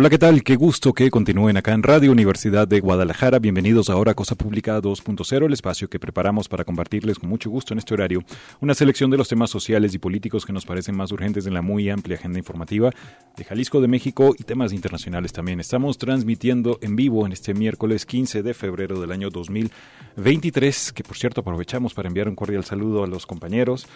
Hola, ¿qué tal? Qué gusto que continúen acá en Radio Universidad de Guadalajara. Bienvenidos ahora a Cosa Pública 2.0, el espacio que preparamos para compartirles con mucho gusto en este horario una selección de los temas sociales y políticos que nos parecen más urgentes en la muy amplia agenda informativa de Jalisco, de México y temas internacionales también. Estamos transmitiendo en vivo en este miércoles 15 de febrero del año 2023, que por cierto aprovechamos para enviar un cordial saludo a los compañeros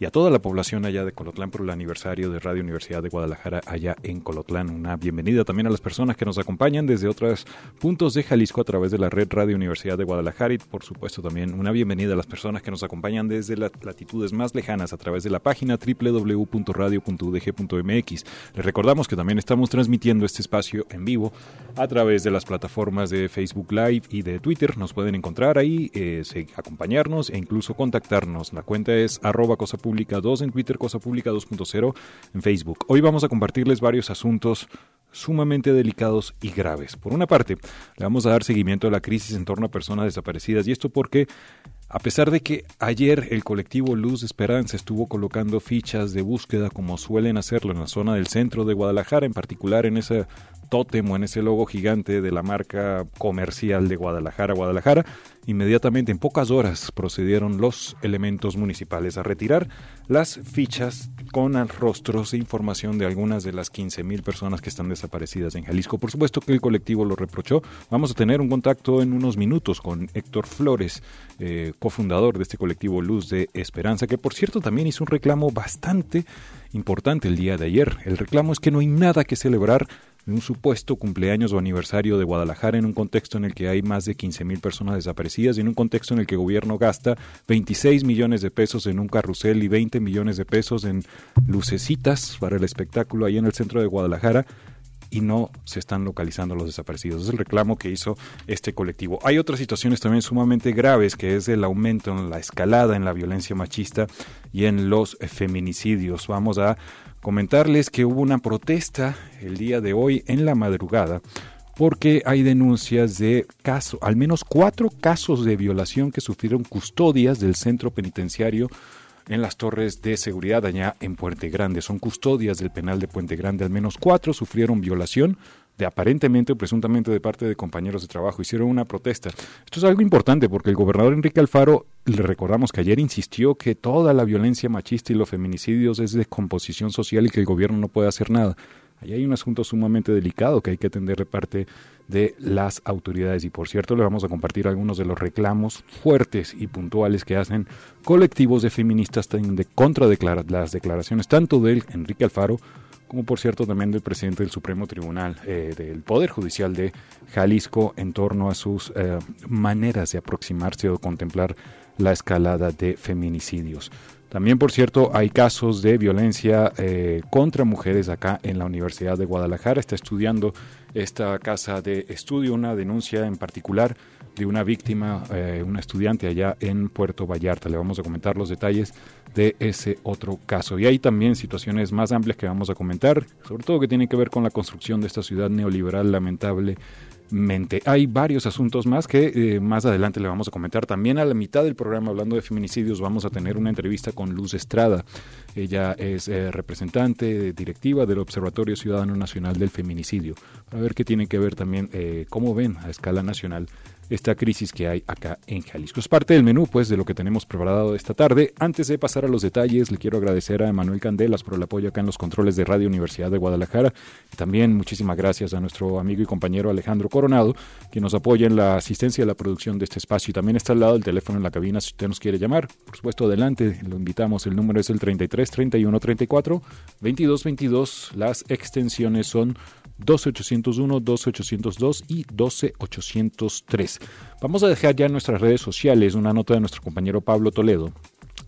y a toda la población allá de Colotlán por el aniversario de Radio Universidad de Guadalajara allá en Colotlán. Una bienvenida también a las personas que nos acompañan desde otros puntos de Jalisco a través de la red Radio Universidad de Guadalajara y por supuesto también una bienvenida a las personas que nos acompañan desde las latitudes más lejanas a través de la página www.radio.udg.mx. Les recordamos que también estamos transmitiendo este espacio en vivo a través de las plataformas de Facebook Live y de Twitter. Nos pueden encontrar ahí, eh, acompañarnos e incluso contactarnos. La cuenta es arroba cosa Pública 2 en Twitter, Cosa Pública 2.0 en Facebook. Hoy vamos a compartirles varios asuntos sumamente delicados y graves. Por una parte, le vamos a dar seguimiento a la crisis en torno a personas desaparecidas y esto porque a pesar de que ayer el colectivo Luz Esperanza estuvo colocando fichas de búsqueda como suelen hacerlo en la zona del centro de Guadalajara, en particular en ese tótem o en ese logo gigante de la marca comercial de Guadalajara, Guadalajara, inmediatamente en pocas horas procedieron los elementos municipales a retirar las fichas con rostros e información de algunas de las 15.000 personas que están desaparecidas en Jalisco. Por supuesto que el colectivo lo reprochó. Vamos a tener un contacto en unos minutos con Héctor Flores, eh, cofundador de este colectivo Luz de Esperanza, que por cierto también hizo un reclamo bastante importante el día de ayer. El reclamo es que no hay nada que celebrar un supuesto cumpleaños o aniversario de Guadalajara en un contexto en el que hay más de 15.000 personas desaparecidas y en un contexto en el que el gobierno gasta 26 millones de pesos en un carrusel y 20 millones de pesos en lucecitas para el espectáculo ahí en el centro de Guadalajara y no se están localizando los desaparecidos. Es el reclamo que hizo este colectivo. Hay otras situaciones también sumamente graves, que es el aumento en la escalada en la violencia machista y en los feminicidios. Vamos a comentarles que hubo una protesta el día de hoy en la madrugada porque hay denuncias de caso, al menos cuatro casos de violación que sufrieron custodias del centro penitenciario en las torres de seguridad allá en Puente Grande. Son custodias del penal de Puente Grande. Al menos cuatro sufrieron violación de aparentemente o presuntamente de parte de compañeros de trabajo. Hicieron una protesta. Esto es algo importante porque el gobernador Enrique Alfaro, le recordamos que ayer insistió que toda la violencia machista y los feminicidios es de composición social y que el gobierno no puede hacer nada. Ahí hay un asunto sumamente delicado que hay que atender de parte de las autoridades. Y por cierto, le vamos a compartir algunos de los reclamos fuertes y puntuales que hacen colectivos de feministas de contra las declaraciones tanto de Enrique Alfaro como por cierto también del presidente del Supremo Tribunal eh, del Poder Judicial de Jalisco en torno a sus eh, maneras de aproximarse o contemplar la escalada de feminicidios. También, por cierto, hay casos de violencia eh, contra mujeres acá en la Universidad de Guadalajara. Está estudiando esta casa de estudio una denuncia en particular de una víctima, eh, una estudiante allá en Puerto Vallarta. Le vamos a comentar los detalles de ese otro caso. Y hay también situaciones más amplias que vamos a comentar, sobre todo que tienen que ver con la construcción de esta ciudad neoliberal lamentable hay varios asuntos más que eh, más adelante le vamos a comentar. También a la mitad del programa, hablando de feminicidios, vamos a tener una entrevista con Luz Estrada. Ella es eh, representante directiva del Observatorio Ciudadano Nacional del Feminicidio, para ver qué tiene que ver también, eh, cómo ven a escala nacional esta crisis que hay acá en Jalisco. Es parte del menú, pues, de lo que tenemos preparado esta tarde. Antes de pasar a los detalles, le quiero agradecer a Manuel Candelas por el apoyo acá en los controles de Radio Universidad de Guadalajara. También muchísimas gracias a nuestro amigo y compañero Alejandro Coronado, que nos apoya en la asistencia y la producción de este espacio. Y también está al lado del teléfono en la cabina si usted nos quiere llamar. Por supuesto, adelante, lo invitamos. El número es el 33 31 34 22 22. Las extensiones son 12801, 12802 y 12803. país. Vamos a dejar ya en nuestras redes sociales una nota de nuestro compañero Pablo Toledo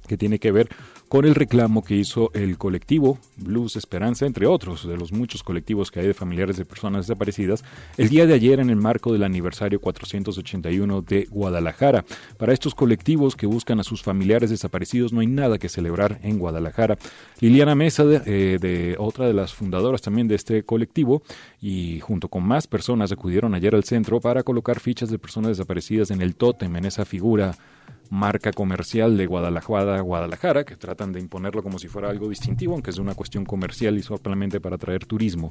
que tiene que ver con el reclamo que hizo el colectivo Blues Esperanza, entre otros de los muchos colectivos que hay de familiares de personas desaparecidas, el día de ayer en el marco del aniversario 481 de Guadalajara. Para estos colectivos que buscan a sus familiares desaparecidos no hay nada que celebrar en Guadalajara. Liliana Mesa, de, eh, de otra de las fundadoras también de este colectivo, y junto con más personas acudieron ayer al centro para colocar fichas de personas desaparecidas en el tótem, en esa figura marca comercial de Guadalajara, Guadalajara, que de imponerlo como si fuera algo distintivo, aunque es una cuestión comercial y solamente para atraer turismo.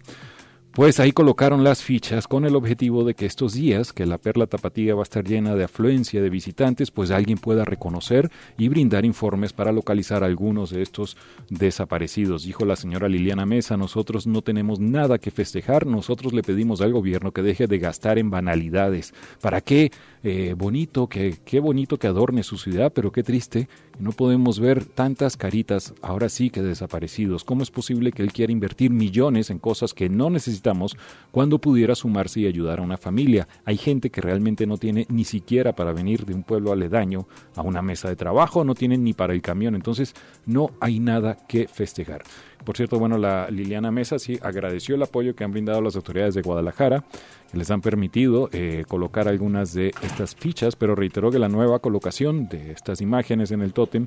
Pues ahí colocaron las fichas con el objetivo de que estos días, que la perla tapatía va a estar llena de afluencia de visitantes, pues alguien pueda reconocer y brindar informes para localizar algunos de estos desaparecidos. Dijo la señora Liliana Mesa, nosotros no tenemos nada que festejar, nosotros le pedimos al gobierno que deje de gastar en banalidades. ¿Para qué? Eh, bonito, que, qué bonito que adorne su ciudad, pero qué triste no podemos ver tantas caritas ahora sí que desaparecidos. ¿Cómo es posible que él quiera invertir millones en cosas que no necesitamos cuando pudiera sumarse y ayudar a una familia? Hay gente que realmente no tiene ni siquiera para venir de un pueblo aledaño a una mesa de trabajo, no tienen ni para el camión, entonces no hay nada que festejar. Por cierto, bueno, la Liliana Mesa sí agradeció el apoyo que han brindado las autoridades de Guadalajara, que les han permitido eh, colocar algunas de estas fichas, pero reiteró que la nueva colocación de estas imágenes en el tótem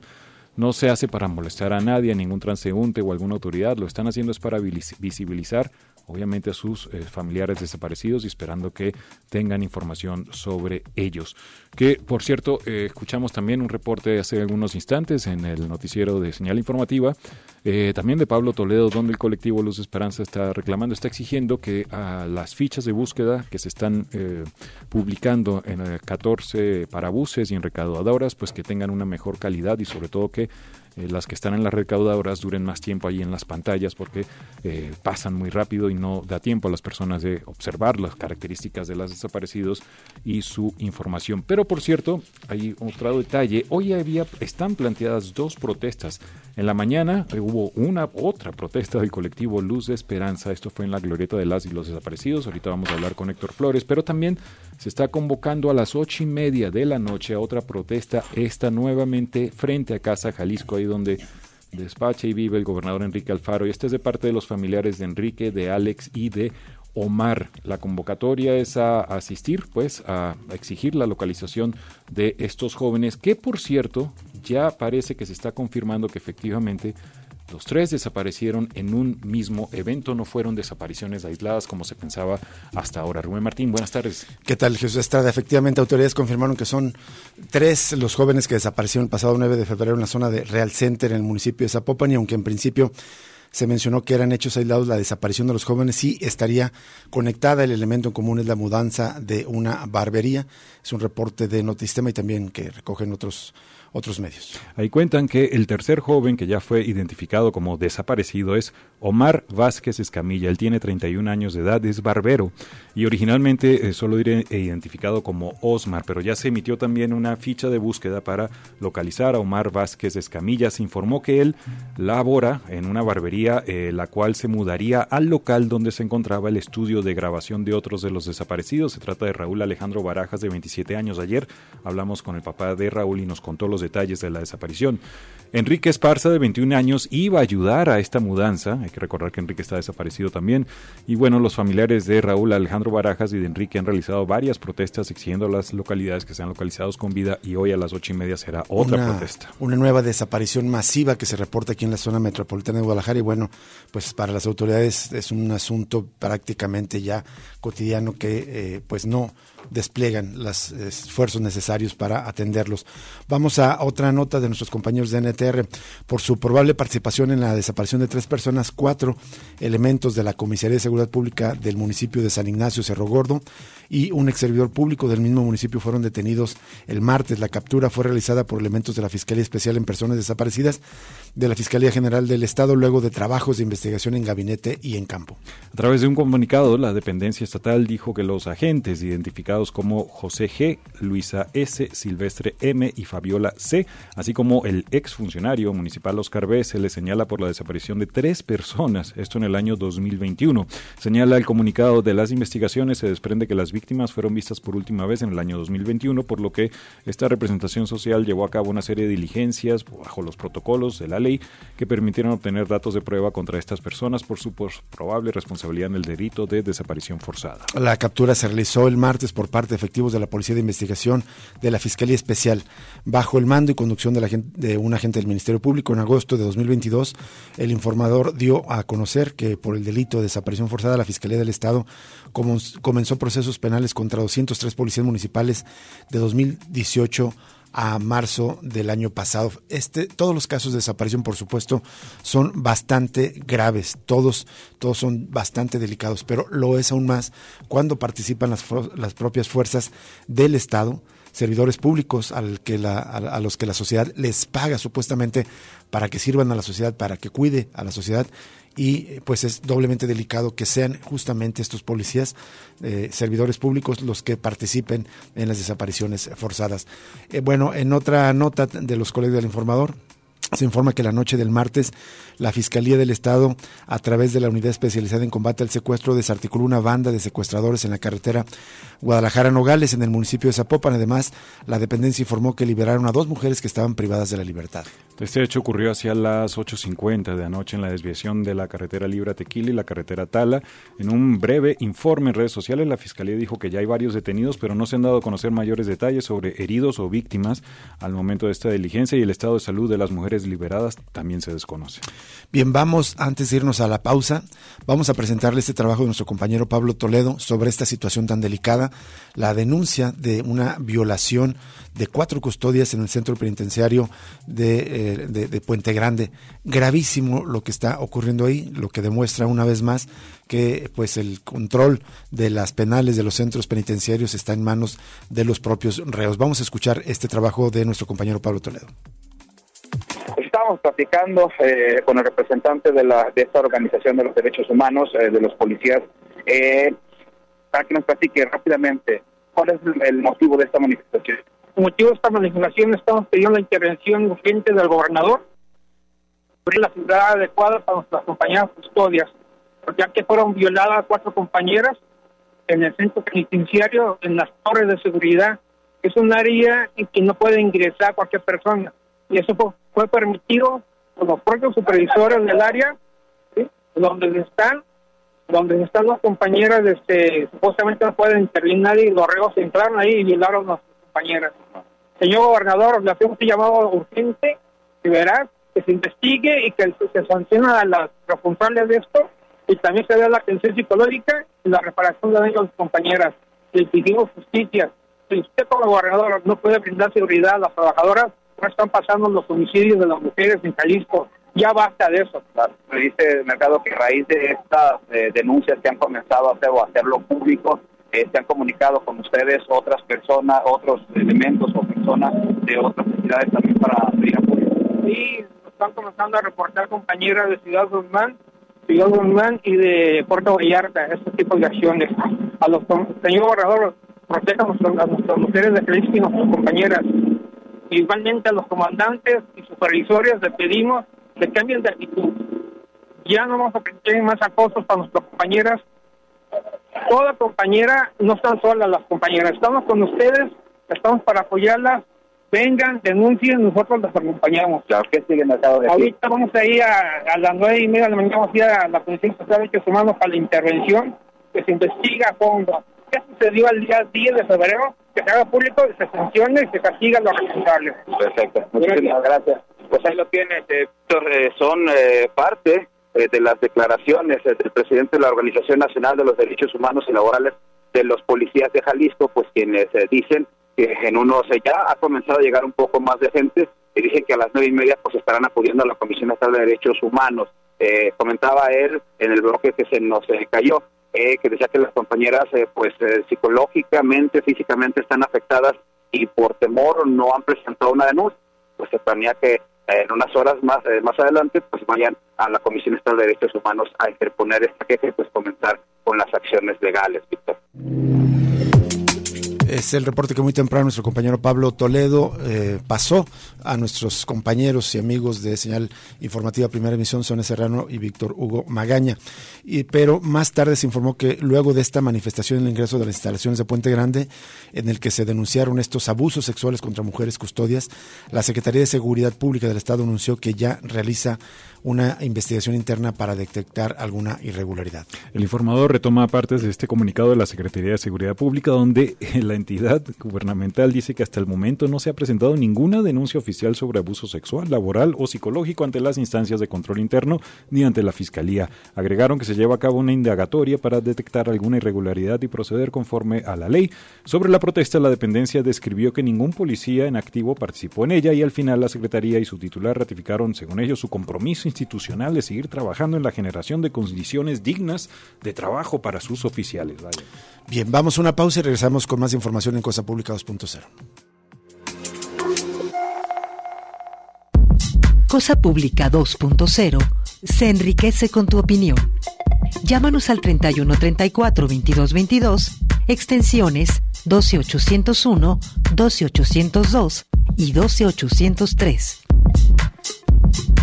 no se hace para molestar a nadie, a ningún transeúnte o alguna autoridad, lo están haciendo es para visibilizar obviamente a sus eh, familiares desaparecidos y esperando que tengan información sobre ellos. Que, por cierto, eh, escuchamos también un reporte hace algunos instantes en el noticiero de señal informativa, eh, también de Pablo Toledo, donde el colectivo Luz Esperanza está reclamando, está exigiendo que a las fichas de búsqueda que se están publicando en 14 parabuses y en recaudadoras, pues que tengan una mejor calidad y sobre todo que eh, las que están en las recaudadoras duren más tiempo ahí en las pantallas porque eh, pasan muy rápido y no da tiempo a las personas de observar las características de los desaparecidos y su información. Pero por cierto, hay otro detalle, hoy había, están planteadas dos protestas. En la mañana eh, hubo una otra protesta del colectivo Luz de Esperanza, esto fue en la glorieta de las y los desaparecidos, ahorita vamos a hablar con Héctor Flores, pero también se está convocando a las ocho y media de la noche a otra protesta, esta nuevamente frente a Casa Jalisco donde despacha y vive el gobernador Enrique Alfaro. Y este es de parte de los familiares de Enrique, de Alex y de Omar. La convocatoria es a, asistir, pues, a, exigir la localización de estos jóvenes, que por cierto, ya parece que se está confirmando que efectivamente los tres desaparecieron en un mismo evento, no fueron desapariciones aisladas como se pensaba hasta ahora. Rubén Martín, buenas tardes. ¿Qué tal, Jesús Estrada? Efectivamente, autoridades confirmaron que son tres los jóvenes que desaparecieron el pasado 9 de febrero en la zona de Real Center, en el municipio de Zapopan, y aunque en principio se mencionó que eran hechos aislados, la desaparición de los jóvenes sí estaría conectada. El elemento en común es la mudanza de una barbería. Es un reporte de Notistema y también que recogen otros otros medios. Ahí cuentan que el tercer joven que ya fue identificado como desaparecido es Omar Vázquez Escamilla. Él tiene 31 años de edad, es barbero y originalmente eh, solo era identificado como Osmar, pero ya se emitió también una ficha de búsqueda para localizar a Omar Vázquez Escamilla. Se informó que él labora en una barbería, eh, la cual se mudaría al local donde se encontraba el estudio de grabación de otros de los desaparecidos. Se trata de Raúl Alejandro Barajas, de 27 años. Ayer hablamos con el papá de Raúl y nos contó los detalles de la desaparición. Enrique Esparza, de 21 años, iba a ayudar a esta mudanza. Hay que recordar que Enrique está desaparecido también. Y bueno, los familiares de Raúl Alejandro Barajas y de Enrique han realizado varias protestas exigiendo a las localidades que sean localizados con vida y hoy a las ocho y media será otra protesta. Una nueva desaparición masiva que se reporta aquí en la zona metropolitana de Guadalajara y bueno, pues para las autoridades es un asunto prácticamente ya cotidiano que eh, pues no despliegan los esfuerzos necesarios para atenderlos. Vamos a otra nota de nuestros compañeros de NTR. Por su probable participación en la desaparición de tres personas, cuatro elementos de la Comisaría de Seguridad Pública del municipio de San Ignacio Cerro Gordo y un ex servidor público del mismo municipio fueron detenidos el martes. La captura fue realizada por elementos de la Fiscalía Especial en Personas Desaparecidas de la Fiscalía General del Estado luego de trabajos de investigación en gabinete y en campo. A través de un comunicado, la dependencia estatal dijo que los agentes identificados como José G., Luisa S., Silvestre M. y Fabiola C., así como el exfuncionario municipal Oscar B., se le señala por la desaparición de tres personas, esto en el año 2021. Señala el comunicado de las investigaciones, se desprende que las víctimas fueron vistas por última vez en el año 2021, por lo que esta representación social llevó a cabo una serie de diligencias bajo los protocolos de la ley que permitieron obtener datos de prueba contra estas personas por su probable responsabilidad en el delito de desaparición forzada. La captura se realizó el martes por parte de efectivos de la Policía de Investigación de la Fiscalía Especial bajo el mando y conducción de, la, de un agente del Ministerio Público en agosto de 2022. El informador dio a conocer que por el delito de desaparición forzada la Fiscalía del Estado comenzó procesos penales contra 203 policías municipales de 2018 a marzo del año pasado. Este, todos los casos de desaparición, por supuesto, son bastante graves, todos, todos son bastante delicados, pero lo es aún más cuando participan las, las propias fuerzas del Estado, servidores públicos al que la, a, los que la sociedad les paga supuestamente para que sirvan a la sociedad, para que cuide a la sociedad y pues es doblemente delicado que sean justamente estos policías, eh, servidores públicos, los que participen en las desapariciones forzadas. Eh, bueno, en otra nota de los colegios del informador, se informa que la noche del martes la Fiscalía del Estado, a través de la Unidad Especializada en Combate al Secuestro, desarticuló una banda de secuestradores en la carretera Guadalajara-Nogales, en el municipio de Zapopan. Además, la dependencia informó que liberaron a dos mujeres que estaban privadas de la libertad. Este hecho ocurrió hacia las 8.50 de anoche en la desviación de la carretera Libra Tequila y la carretera Tala. En un breve informe en redes sociales, la Fiscalía dijo que ya hay varios detenidos, pero no se han dado a conocer mayores detalles sobre heridos o víctimas al momento de esta diligencia y el estado de salud de las mujeres liberadas también se desconoce. Bien, vamos, antes de irnos a la pausa, vamos a presentarle este trabajo de nuestro compañero Pablo Toledo sobre esta situación tan delicada, la denuncia de una violación de cuatro custodias en el centro penitenciario de, eh, Puente Grande. Gravísimo lo que está ocurriendo ahí, lo que demuestra una vez más que pues el control de las penales de los centros penitenciarios está en manos de los propios reos. Vamos a escuchar este trabajo de nuestro compañero Pablo Toledo. Estábamos platicando eh, con el representante de, la, de esta organización de los derechos humanos, eh, de los policías, eh, para que nos platique rápidamente cuál es el motivo de esta manifestación. El motivo de esta manifestación estamos pidiendo la intervención urgente del gobernador sobre la ciudad adecuada para nuestras compañeras custodias, ya que fueron violadas cuatro compañeras en el centro penitenciario, en las torres de seguridad. Es un área en que no puede ingresar cualquier persona y eso fue, permitido por los propios supervisores del área, donde están donde están las compañeras, este, supuestamente no pueden intervenir nadie y los reos entraron ahí y violaron a las compañeras. Señor gobernador, le hacemos un llamado urgente, que verás, que se investigue y que se sancione a las responsables de esto y también se dé la atención psicológica y la reparación de daños a las compañeras. Le pedimos justicia. Si usted como gobernador no puede brindar seguridad a las trabajadoras, están pasando los homicidios de las mujeres en Jalisco. Ya basta de eso. Me dice Mercado que a raíz de estas eh, denuncias que han comenzado a hacer o hacerlo público, eh, se han comunicado con ustedes otras personas, otros elementos o personas de otras entidades también para pedir apoyo. Sí, están comenzando a reportar compañeras de Ciudad Guzmán, Ciudad Guzmán y de Puerto Vallarta, este tipo de acciones. A los señor gobernador, protejan a nuestras mujeres de Jalisco y nuestras compañeras. Igualmente a los comandantes y supervisores les pedimos que cambien de actitud. Ya no vamos a permitir más acosos para nuestras compañeras. Toda compañera, no están solas las compañeras, estamos con ustedes, estamos para apoyarlas. Vengan, denuncien, nosotros las acompañamos. Claro, que siguen de Ahorita vamos a ir a, las nueve y media de la mañana, vamos a ir a la Comisión Social de Derechos Humanos para la intervención que se investiga a fondo. ¿Qué sucedió el día 10 de febrero? Que se haga público, se sancione y se castiga a los responsables. Perfecto, muchísimas gracias. Pues ahí lo tiene, eh, eh, son eh, parte de las declaraciones del presidente de la Organización Nacional de los Derechos Humanos y Laborales de los policías de Jalisco, pues quienes dicen que en unos ya ha comenzado a llegar un poco más de gente y dicen que a las nueve y media pues estarán acudiendo a la Comisión Nacional de Derechos Humanos. comentaba él en el bloque que se nos cayó eh, que decía que las compañeras eh, pues eh, psicológicamente, físicamente están afectadas y por temor no han presentado una denuncia. Pues se planea que en unas horas más más adelante pues vayan a la Comisión Estatal de Derechos Humanos a interponer esta queja y pues comenzar con las acciones legales, Víctor. Es el reporte que muy temprano nuestro compañero Pablo Toledo eh, pasó a nuestros compañeros y amigos de Señal Informativa Primera Emisión, Sonia Serrano y Víctor Hugo Magaña. Y, pero más tarde se informó que luego de esta manifestación en el ingreso de las instalaciones de Puente Grande, en el que se denunciaron estos abusos sexuales contra mujeres custodias, la Secretaría de Seguridad Pública del Estado anunció que ya realiza una investigación interna para detectar alguna irregularidad. El informador retoma partes de este comunicado de la Secretaría de Seguridad Pública, donde la entidad gubernamental dice que hasta el momento no se ha presentado ninguna denuncia oficial sobre abuso sexual, laboral o psicológico ante las instancias de control interno ni ante la Fiscalía. Agregaron que se lleva a cabo una indagatoria para detectar alguna irregularidad y proceder conforme a la ley. Sobre la protesta, la dependencia describió que ningún policía en activo participó en ella y al final la Secretaría y su titular ratificaron, según ellos, su compromiso institucional de seguir trabajando en la generación de condiciones dignas de trabajo para sus oficiales. Bien, vamos a una pausa y regresamos con más información en Cosa Pública 2.0. Cosa Pública 2.0 se enriquece con tu opinión. Llámanos al 3134 2222, extensiones 12801, 12802 y 12803.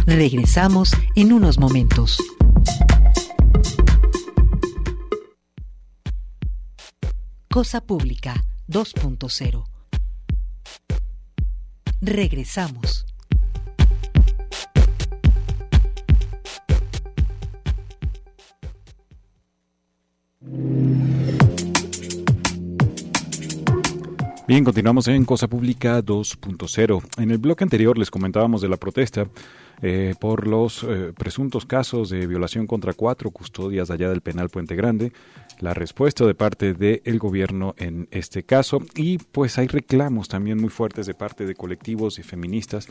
Regresamos en unos momentos. Cosa Pública 2.0. Regresamos. Bien, continuamos en Cosa Pública 2.0. En el bloque anterior les comentábamos de la protesta eh, por los eh, presuntos casos de violación contra cuatro custodias allá del penal Puente Grande, la respuesta de parte del gobierno en este caso y pues hay reclamos también muy fuertes de parte de colectivos y feministas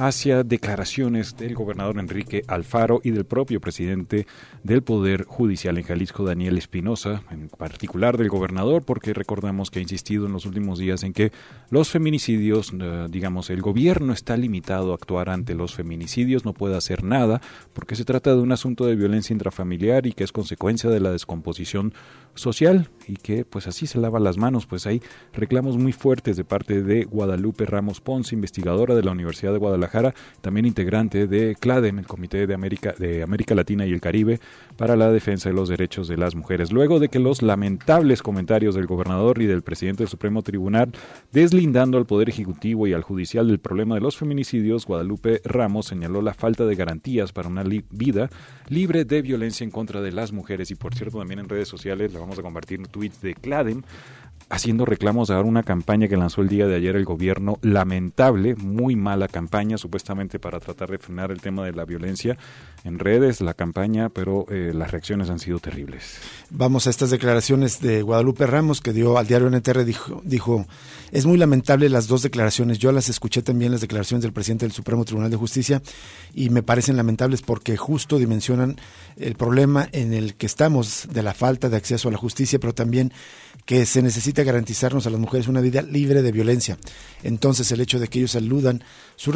hacia declaraciones del gobernador Enrique Alfaro y del propio presidente del Poder Judicial en Jalisco, Daniel Espinosa, en particular del gobernador, porque recordamos que ha insistido en los últimos días en que los feminicidios, eh, digamos, el gobierno está limitado a actuar ante los feminicidios, no puede hacer nada, porque se trata de un asunto de violencia intrafamiliar y que es consecuencia de la descomposición social y que pues así se lava las manos, pues hay reclamos muy fuertes de parte de Guadalupe Ramos Ponce, investigadora de la Universidad de Guadalajara, también integrante de CLADEM, el Comité de América, de América Latina y el Caribe para la defensa de los derechos de las mujeres. Luego de que los lamentables comentarios del gobernador y del presidente del Supremo Tribunal deslindando al Poder Ejecutivo y al Judicial del problema de los feminicidios, Guadalupe Ramos señaló la falta de garantías para una vida libre de violencia en contra de las mujeres y por cierto también en redes sociales la vamos a compartir tweets de Cladem haciendo reclamos a una campaña que lanzó el día de ayer el gobierno, lamentable, muy mala campaña, supuestamente para tratar de frenar el tema de la violencia en redes, la campaña, pero eh, las reacciones han sido terribles. Vamos a estas declaraciones de Guadalupe Ramos, que dio al diario NTR, dijo, dijo, es muy lamentable las dos declaraciones, yo las escuché también las declaraciones del presidente del Supremo Tribunal de Justicia y me parecen lamentables porque justo dimensionan el problema en el que estamos de la falta de acceso a la justicia, pero también que se necesita garantizarnos a las mujeres una vida libre de violencia. Entonces el hecho de que ellos aludan su,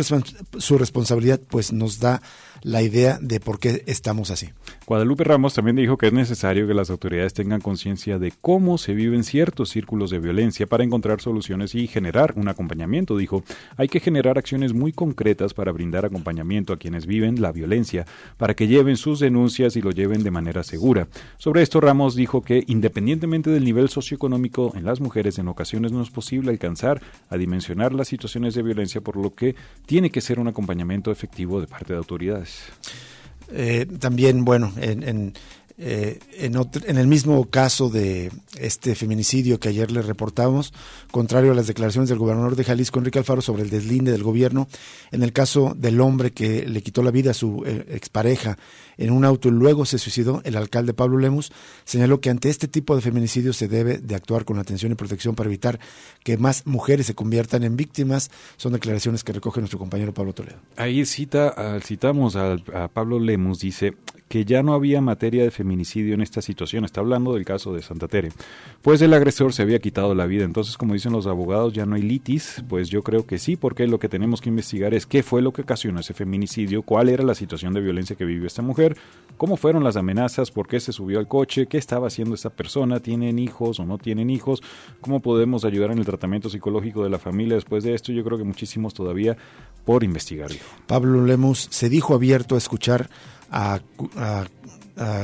su responsabilidad pues nos da la idea de por qué estamos así. Guadalupe Ramos también dijo que es necesario que las autoridades tengan conciencia de cómo se viven ciertos círculos de violencia para encontrar soluciones y generar un acompañamiento. Dijo, hay que generar acciones muy concretas para brindar acompañamiento a quienes viven la violencia, para que lleven sus denuncias y lo lleven de manera segura. Sobre esto, Ramos dijo que independientemente del nivel socioeconómico en las mujeres, en ocasiones no es posible alcanzar a dimensionar las situaciones de violencia, por lo que tiene que ser un acompañamiento efectivo de parte de autoridades. Eh, también, bueno, en, eh, en, el mismo caso de este feminicidio que ayer le reportamos, contrario a las declaraciones del gobernador de Jalisco, Enrique Alfaro, sobre el deslinde del gobierno, en el caso del hombre que le quitó la vida a su eh, expareja en un auto y luego se suicidó, el alcalde Pablo Lemus señaló que ante este tipo de feminicidios se debe de actuar con atención y protección para evitar que más mujeres se conviertan en víctimas. Son declaraciones que recoge nuestro compañero Pablo Toledo. Ahí cita, citamos a, a Pablo Lemus, dice que ya no había materia de feminicidio en esta situación? Está hablando del caso de Santa Tere. Pues el agresor se había quitado la vida. Entonces, como dicen los abogados, ya no hay litis. Pues yo creo que sí, porque lo que tenemos que investigar es qué fue lo que ocasionó ese feminicidio, cuál era la situación de violencia que vivió esta mujer, cómo fueron las amenazas, por qué se subió al coche, qué estaba haciendo esa persona, tienen hijos o no tienen hijos, cómo podemos ayudar en el tratamiento psicológico de la familia después de esto. Yo creo que muchísimos todavía por investigar. Pablo Lemus se dijo abierto a escuchar a,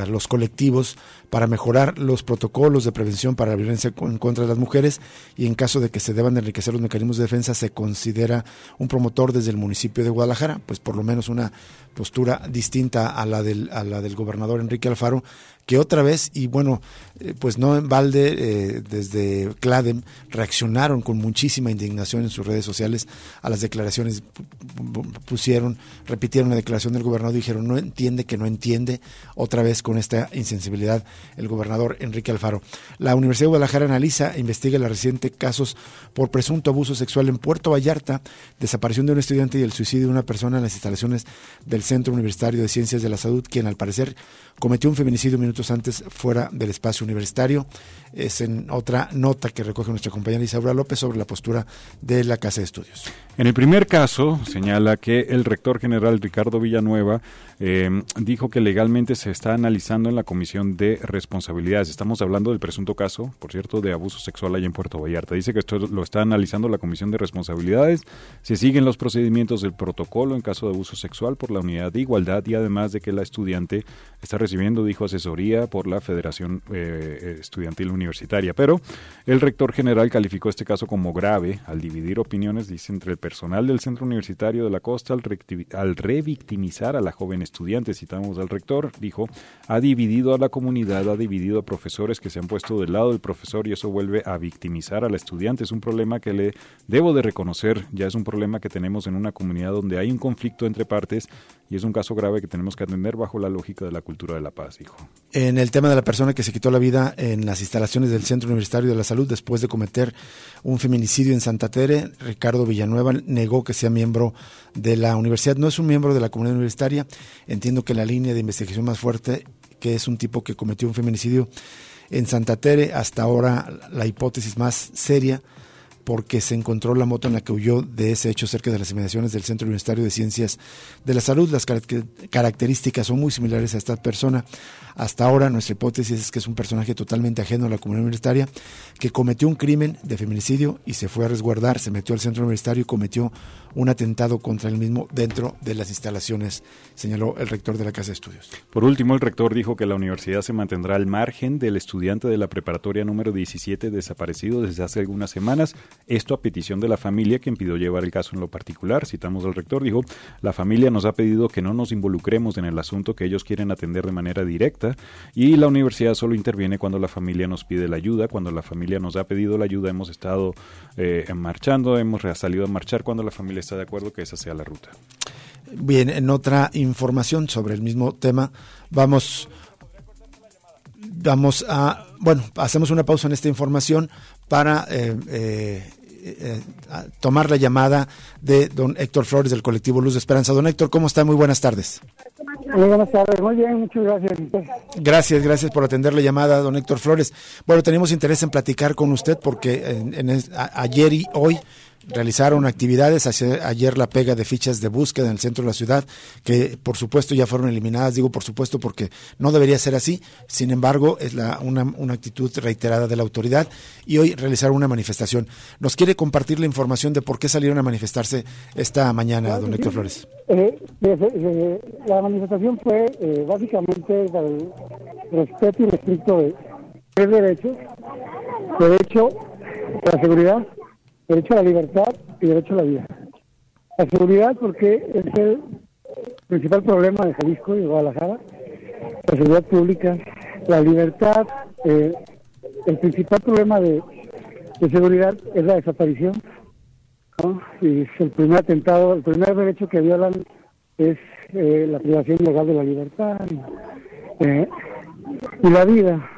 los colectivos para mejorar los protocolos de prevención para la violencia en contra de las mujeres y en caso de que se deban enriquecer los mecanismos de defensa se considera un promotor desde el municipio de Guadalajara, pues por lo menos una postura distinta a la del, a la del gobernador Enrique Alfaro, que otra vez, y bueno, eh, pues no en balde, eh, desde CLADEM reaccionaron con muchísima indignación en sus redes sociales a las declaraciones, pusieron, repitieron la declaración del gobernador dijeron, no entiende que no entiende, otra vez con esta insensibilidad el gobernador Enrique Alfaro. La Universidad de Guadalajara analiza e investiga los recientes casos por presunto abuso sexual en Puerto Vallarta, desaparición de un estudiante y el suicidio de una persona en las instalaciones del Centro Universitario de Ciencias de la Salud, quien al parecer cometió un feminicidio minutos antes fuera del espacio universitario. Es en otra nota que recoge nuestra compañera Isaura López sobre la postura de la Casa de Estudios. En el primer caso, señala que el rector general Ricardo Villanueva eh, dijo que legalmente se está analizando en la Comisión de Responsabilidades. Estamos hablando del presunto caso, por cierto, de abuso sexual allá en Puerto Vallarta. Dice que esto lo está analizando la Comisión de Responsabilidades. Se siguen los procedimientos del protocolo en caso de abuso sexual por la unidad de igualdad y además de que la estudiante está recibiendo, dijo, asesoría por la Federación eh, Estudiantil Universitaria. Pero el rector general calificó este caso como grave al dividir opiniones, dice, entre el personal del Centro Universitario de la Costa al, al revictimizar a la joven estudiante. Citamos al rector, dijo, ha dividido a la comunidad, ha dividido a profesores que se han puesto del lado del profesor y eso vuelve a victimizar a la estudiante. Es un problema que le debo de reconocer, ya es un problema que tenemos en una comunidad donde hay un conflicto entre partes y es un caso grave que tenemos que atender bajo la lógica de la cultura de la paz, dijo. En el tema de la persona que se quitó la vida en las instalaciones del Centro Universitario de la Salud después de cometer un feminicidio en Santa Tere, Ricardo Villanueva negó que sea miembro de la universidad. No es un miembro de la comunidad universitaria. Entiendo que la línea de investigación más fuerte, que es un tipo que cometió un feminicidio en Santa Tere, hasta ahora la hipótesis más seria porque se encontró la moto en la que huyó de ese hecho cerca de las inmediaciones del Centro Universitario de Ciencias de la Salud. Las características son muy similares a esta persona. Hasta ahora nuestra hipótesis es que es un personaje totalmente ajeno a la comunidad universitaria que cometió un crimen de feminicidio y se fue a resguardar, se metió al centro universitario y cometió un atentado contra él mismo dentro de las instalaciones, señaló el rector de la Casa de Estudios. Por último, el rector dijo que la universidad se mantendrá al margen del estudiante de la preparatoria número 17 desaparecido desde hace algunas semanas, esto a petición de la familia que impidió llevar el caso en lo particular. Citamos al rector, dijo, la familia nos ha pedido que no nos involucremos en el asunto que ellos quieren atender de manera directa y la universidad solo interviene cuando la familia nos pide la ayuda, cuando la familia nos ha pedido la ayuda hemos estado eh, marchando, hemos salido a marchar cuando la familia está de acuerdo que esa sea la ruta. Bien, en otra información sobre el mismo tema, vamos, vamos a, bueno, hacemos una pausa en esta información para eh, eh, eh, tomar la llamada de don Héctor Flores del colectivo Luz de Esperanza. Don Héctor, ¿cómo está? Muy buenas tardes. Muy buenas tardes, muy bien, muchas gracias. Gracias, gracias por atender la llamada, don Héctor Flores. Bueno, tenemos interés en platicar con usted porque en, ayer y hoy realizaron actividades, ayer la pega de fichas de búsqueda en el centro de la ciudad, que por supuesto ya fueron eliminadas, digo por supuesto porque no debería ser así, sin embargo es la, una, una actitud reiterada de la autoridad y hoy realizaron una manifestación. ¿Nos quiere compartir la información de por qué salieron a manifestarse esta mañana, don Héctor Flores? Eh, eh, la manifestación fue eh, básicamente el respeto y restricto de tres derechos, derecho a la seguridad, derecho a la libertad y derecho a la vida. La seguridad porque es el principal problema de Jalisco y Guadalajara, la seguridad pública, la libertad, eh, el principal problema de, seguridad es la desaparición, y es el primer atentado, el primer derecho que violan es eh, la privación legal de la libertad eh, y la vida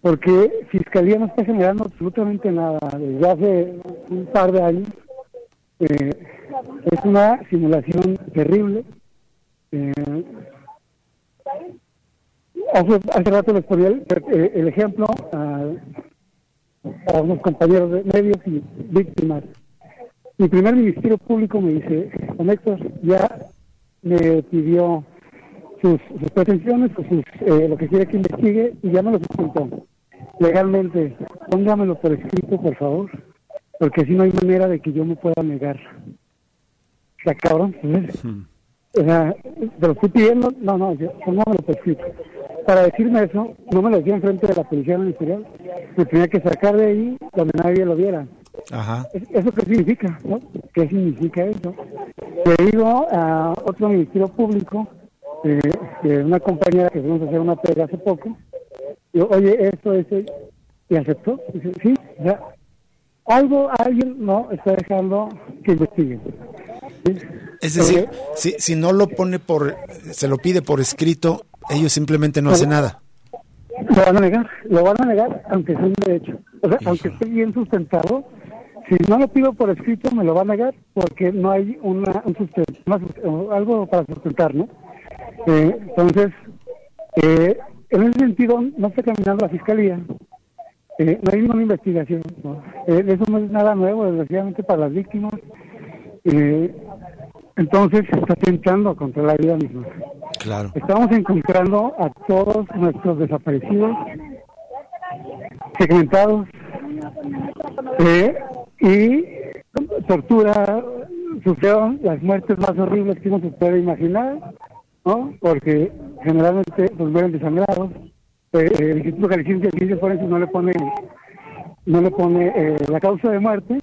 porque Fiscalía no está generando absolutamente nada desde hace un par de años. Eh, es una simulación terrible. Eh, hace, rato les ponía el, eh, el ejemplo a, a unos compañeros de medios y víctimas. Mi primer ministerio público me dice, don Héctor, ya me pidió sus, sus pretensiones, sus, eh, lo que quiere que investigue, y ya me lo presentó. Legalmente, póngamelo por escrito, por favor, porque si no hay manera de que yo me pueda negar. O sea, cabrón. O sea, te lo estoy pidiendo, no, no, yo, póngamelo por escrito. Para decirme eso, no me lo decía enfrente de la policía ministerial, me tenía que sacar de ahí donde nadie lo viera. Ajá. ¿Eso qué significa? ¿no? ¿Qué significa eso? Le digo a otro ministerio público, eh, de una compañera que fuimos a hacer una pega hace poco, digo, oye, esto, esto, y aceptó. Dice, sí, o sea, algo, alguien no está dejando que investiguen. ¿Sí? Es decir, Porque si, si no lo pone por, se lo pide por escrito, ellos simplemente no hacen nada. Lo van a negar, lo van a negar aunque sea un derecho. O sea, aunque esté bien sustentado, si no lo pido por escrito me lo va a negar porque no hay una, un sustento, una algo para sustentar, ¿no? Eh, entonces, eh, en ese sentido, no está caminando la fiscalía. Eh, no hay ninguna investigación. ¿no? Eh, eso no es nada nuevo, desgraciadamente, para las víctimas. Eh, entonces, se está atentando contra la vida misma. Claro. Estamos encontrando a todos nuestros desaparecidos, segmentados, eh, y tortura, sufrieron las muertes más horribles que uno se puede imaginar, ¿no? Porque generalmente pues mueren desangrados. Eh, el Instituto Jalisciense de Ciencias Forenses no le pone, no le pone eh, la causa de muerte,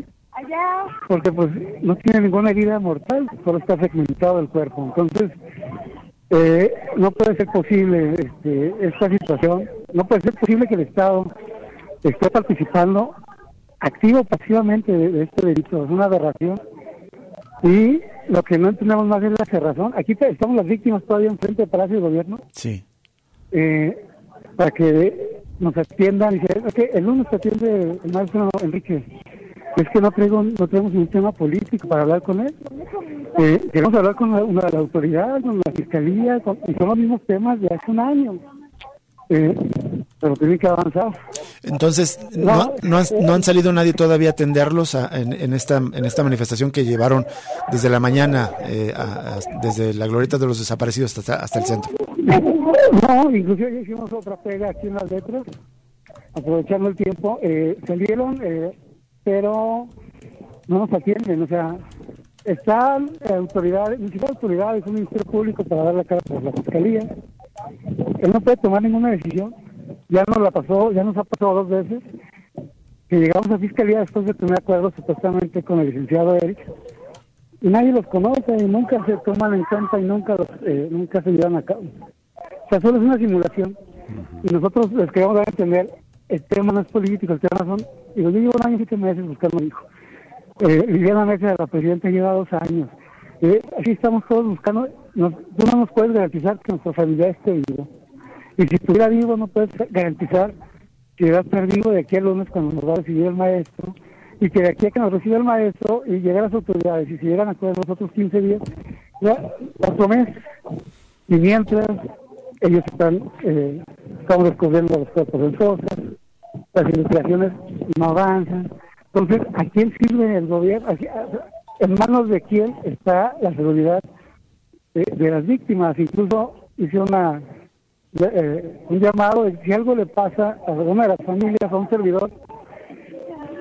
porque pues no tiene ninguna herida mortal, solo está segmentado el cuerpo. Entonces, eh, no puede ser posible este, esta situación, no puede ser posible que el Estado esté participando activo o pasivamente de, de este delito, es una aberración. Y lo que no entendemos más es la cerrazón. Aquí estamos las víctimas todavía enfrente del Palacio de Gobierno Sí. eh, para que nos atiendan. Y dice, "Ok, el lunes te atiende el maestro Enrique. Es que no, traigo, no tenemos un tema político para hablar con él. Eh, queremos hablar con la, una- la autoridad, con la fiscalía, con- y son los mismos temas de hace un año. Eh, pero tienen que avanzar. Entonces, no, no, han, no han salido nadie todavía a atenderlos a- en, en esta, en esta manifestación que llevaron desde la mañana, eh, a- a- desde la glorieta de los desaparecidos hasta, hasta el centro. No, inclusive ya hicimos otra pega aquí en las letras, aprovechando el tiempo. Eh, salieron, eh, pero no nos atienden. O sea, están autoridades, ni siquiera autoridades, un ministerio público para dar la cara por la fiscalía. Él no puede tomar ninguna decisión. Ya nos la pasó, ya nos ha pasado dos veces que llegamos a fiscalía después de tener acuerdos supuestamente con el licenciado Eric y nadie los conoce y nunca se toman en cuenta y nunca los, eh, nunca se llevan a cabo. O sea, solo es una simulación. Y nosotros les queremos dar a entender, el tema no es político, el tema son... Digo, yo llevo un año y siete meses buscando a mi hijo. Eh, Liliana Mesa, la presidenta, lleva dos años. Eh, así estamos todos buscando... Nos, tú no nos puedes garantizar que nuestra familia esté vivo. Y si estuviera vivo, no puedes garantizar que va a estar vivo de aquí al lunes cuando nos va a recibir el maestro. Y que de aquí a que nos reciba el maestro y llegue a las autoridades y si llegan a los otros 15 días, ya otro mes. Y mientras ellos están, eh, estamos descubriendo los cuerpos en fosas, las investigaciones no avanzan. Entonces, ¿a quién sirve el gobierno? ¿A qui- a- ¿En manos de quién está la seguridad de, de las víctimas? Incluso hice una eh, un llamado si algo le pasa a alguna de las familias, a un servidor,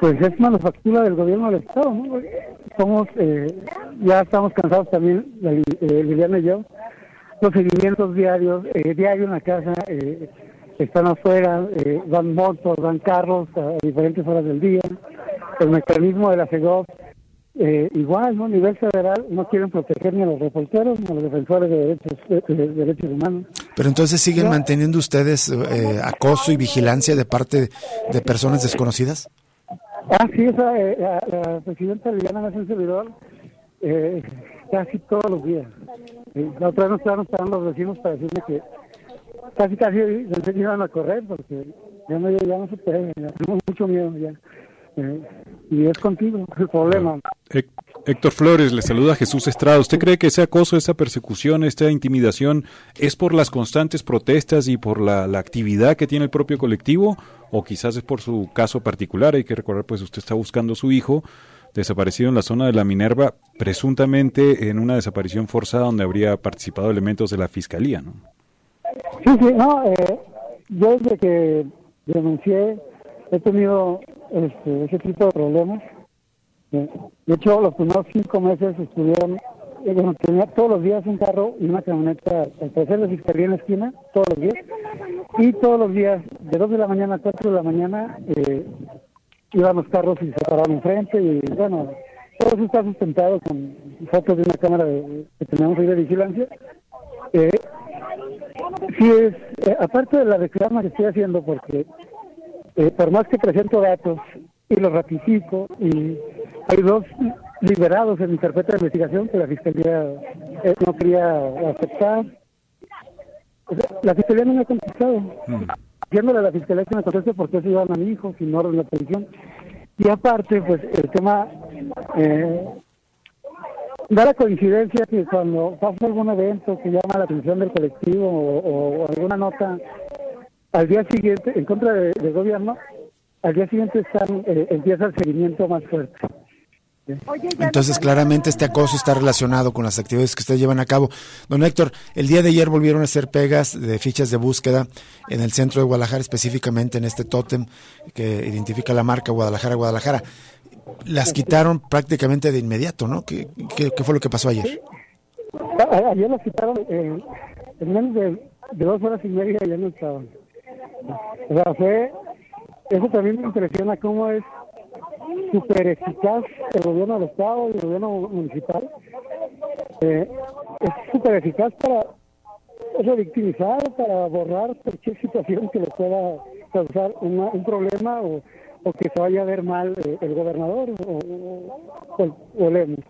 pues es manufactura del gobierno del Estado, Somos, eh, ya estamos cansados también, eh, Liliana y yo, los seguimientos diarios, eh, diario en la casa, eh, están afuera, eh, van motos, van carros a diferentes horas del día, el mecanismo de la CEGOV, eh, igual, ¿no? A nivel federal no quieren proteger ni a los reporteros ni a los defensores de derechos, de- de derechos humanos. Pero entonces siguen manteniendo ustedes eh, acoso y vigilancia de parte de personas desconocidas. Ah, sí, esa, eh, la, la presidenta Liliana Mesa el servidor eh, casi todos los días. Eh, la otra vez nos estaban esperando los vecinos para decirme que casi casi se iban a correr porque ya no, ya no se puede, ya tenemos mucho miedo ya. Y es contigo el problema. Héctor Flores, le saluda Jesús Estrada. ¿Usted cree que ese acoso, esa persecución, esta intimidación es por las constantes protestas y por la, actividad que tiene el propio colectivo? ¿O quizás es por su caso particular? Hay que recordar, pues usted está buscando a su hijo desaparecido en la zona de la Minerva, presuntamente en una desaparición forzada donde habría participado elementos de la Fiscalía, ¿no? Sí, sí, no, eh, yo desde que denuncié he tenido este, ese tipo de problemas. De hecho, los primeros cinco meses estuvieron, eh, bueno, tenía todos los días un carro y una camioneta al parecer de fiscalía en la esquina, todos los días, y todos los días, de 2 de la mañana a 4 de la mañana, eh, iban los carros y se paraban enfrente, y bueno, todo eso está sustentado con fotos de una cámara que tenemos ahí de vigilancia. Eh, sí es, eh, aparte de la reclama que estoy haciendo, porque por más que presento datos y los ratifico y hay dos liberados en mi carpeta de investigación que la Fiscalía eh, no quería aceptar. la Fiscalía no me ha contestado. Mm. a la Fiscalía que me conteste porque se iban a mi hijo sin orden de la televisión. Y aparte, pues el tema... Eh, da la coincidencia que cuando pasa algún evento que llama la atención del colectivo o, alguna nota al día siguiente en contra del gobierno, al día siguiente están, eh, empieza el seguimiento más fuerte. Entonces, claramente este acoso está relacionado con las actividades que ustedes llevan a cabo. Don Héctor, el día de ayer volvieron a hacer pegas de fichas de búsqueda en el centro de Guadalajara, específicamente en este tótem que identifica la marca Guadalajara, Guadalajara. Las quitaron prácticamente de inmediato, ¿no? ¿Qué, fue lo que pasó ayer? Ayer las quitaron eh, en menos de, dos horas y media, ya no estaban. O sea, eso también me impresiona cómo es súper eficaz el gobierno del Estado y el gobierno municipal. Eh, es súper eficaz para revictimizar, para borrar cualquier situación que le pueda causar un problema o, que se vaya a ver mal eh, el gobernador o, o, el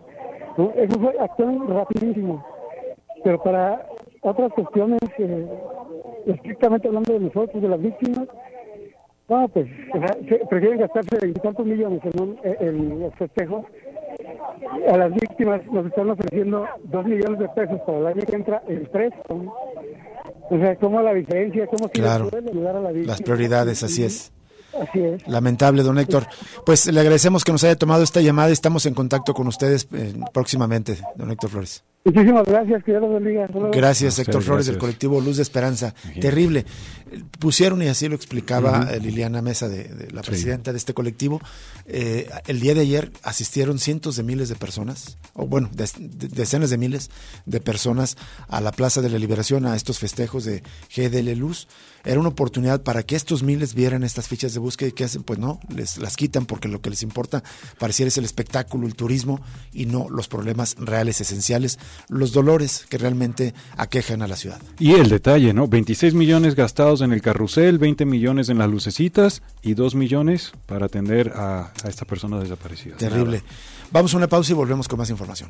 Eso fue acción rapidísimo. Pero para otras cuestiones, eh, estrictamente hablando de nosotros, de las víctimas, no, pues prefieren gastarse veintitantos millones en, los festejos. A las víctimas nos están ofreciendo dos millones de pesos para el año que entra el préstamo. O sea, ¿cómo la diferencia? ¿Cómo se claro. puede ayudar a la víctima? Las prioridades, así es. Así es. Lamentable, don Héctor. Pues le agradecemos que nos haya tomado esta llamada y estamos en contacto con ustedes eh, próximamente, don Héctor Flores. Muchísimas gracias, que Dios los bendiga. Gracias, Héctor Flores, del colectivo Luz de Esperanza. Terrible. Pusieron, y así lo explicaba eh, Liliana Mesa, de, la presidenta de este colectivo, eh, el día de ayer asistieron cientos de miles de personas, o bueno, decenas de miles de personas a la Plaza de la Liberación, a estos festejos de GDL Luz. Era una oportunidad para que estos miles vieran estas fichas de búsqueda y que hacen, pues no, les las quitan porque lo que les importa pareciera es el espectáculo, el turismo y no los problemas reales, esenciales los dolores que realmente aquejan a la ciudad. Y el detalle, ¿no? 26 millones gastados en el carrusel, 20 millones en las lucecitas y 2 millones para atender a, esta persona desaparecida. Terrible. Vamos a una pausa y volvemos con más información.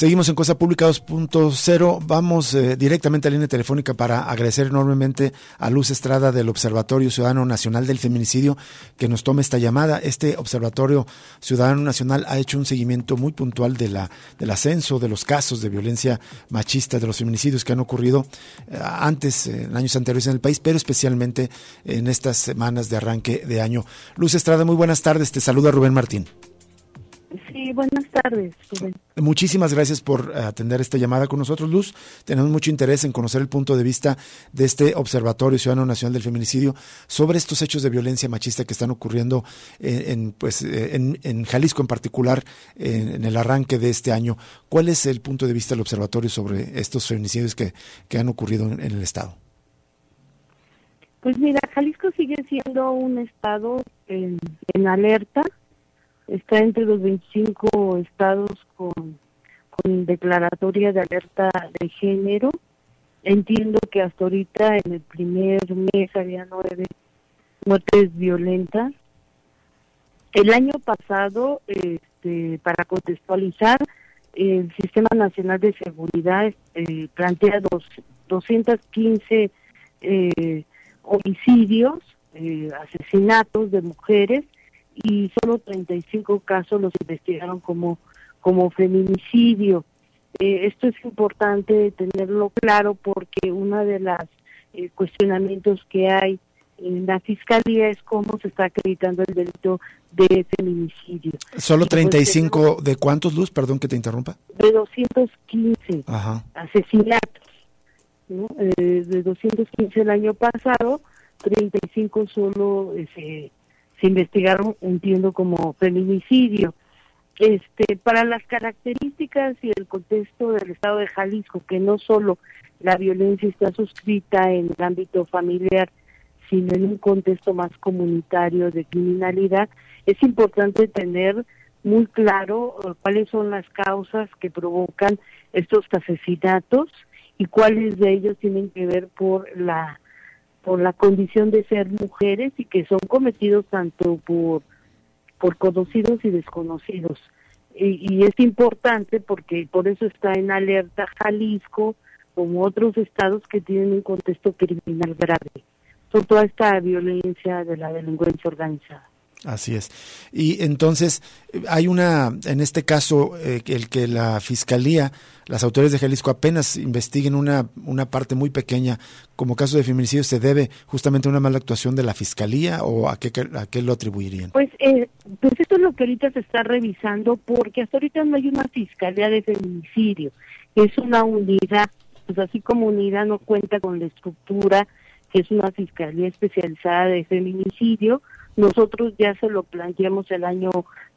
Seguimos en Cosa Pública 2.0. Vamos eh, directamente a la línea telefónica para agradecer enormemente a Luz Estrada del Observatorio Ciudadano Nacional del Feminicidio que nos tome esta llamada. Este Observatorio Ciudadano Nacional ha hecho un seguimiento muy puntual de la, del ascenso de los casos de violencia machista, de los feminicidios que han ocurrido eh, antes, en años anteriores en el país, pero especialmente en estas semanas de arranque de año. Luz Estrada, muy buenas tardes. Te saluda Rubén Martín. Sí, buenas tardes. Muchísimas gracias por atender esta llamada con nosotros, Luz. Tenemos mucho interés en conocer el punto de vista de este Observatorio Ciudadano Nacional del Feminicidio sobre estos hechos de violencia machista que están ocurriendo en, pues, en, Jalisco en particular en, el arranque de este año. ¿Cuál es el punto de vista del Observatorio sobre estos feminicidios que, han ocurrido en, el Estado? Pues mira, Jalisco sigue siendo un estado en, en alerta, está entre los 25 estados con, con declaratoria de alerta de género. Entiendo que hasta ahorita en el primer mes había nueve muertes violentas. El año pasado, este, para contextualizar, el Sistema Nacional de Seguridad eh, plantea dos, 215 eh, homicidios, eh, asesinatos de mujeres y solo 35 casos los investigaron como, como feminicidio. Eh, esto es importante tenerlo claro porque uno de los eh, cuestionamientos que hay en la fiscalía es cómo se está acreditando el delito de feminicidio. ¿Solo 35 de cuántos, Luz? Perdón que te interrumpa. De 215 asesinatos. ¿no? Eh, de 215 el año pasado, 35 solo eh, se, investigaron, entiendo, como feminicidio. Este, para las características y el contexto del estado de Jalisco, que no solo la violencia está suscrita en el ámbito familiar, sino en un contexto más comunitario de criminalidad, es importante tener muy claro uh, cuáles son las causas que provocan estos asesinatos y cuáles de ellos tienen que ver por la por la condición de ser mujeres y que son cometidos tanto por por conocidos y desconocidos. Y, y, es importante porque por eso está en alerta Jalisco como otros estados que tienen un contexto criminal grave. Son toda esta violencia de la delincuencia organizada. Así es. Y entonces hay una, en este caso, eh, el que la fiscalía, las autoridades de Jalisco apenas investiguen una, una parte muy pequeña como caso de feminicidio, ¿se debe justamente a una mala actuación de la fiscalía o a qué, a qué lo atribuirían? Pues, eh, pues esto es lo que ahorita se está revisando porque hasta ahorita no hay una fiscalía de feminicidio, es una unidad, pues así como unidad no cuenta con la estructura, que es una fiscalía especializada de feminicidio, nosotros ya se lo planteamos el año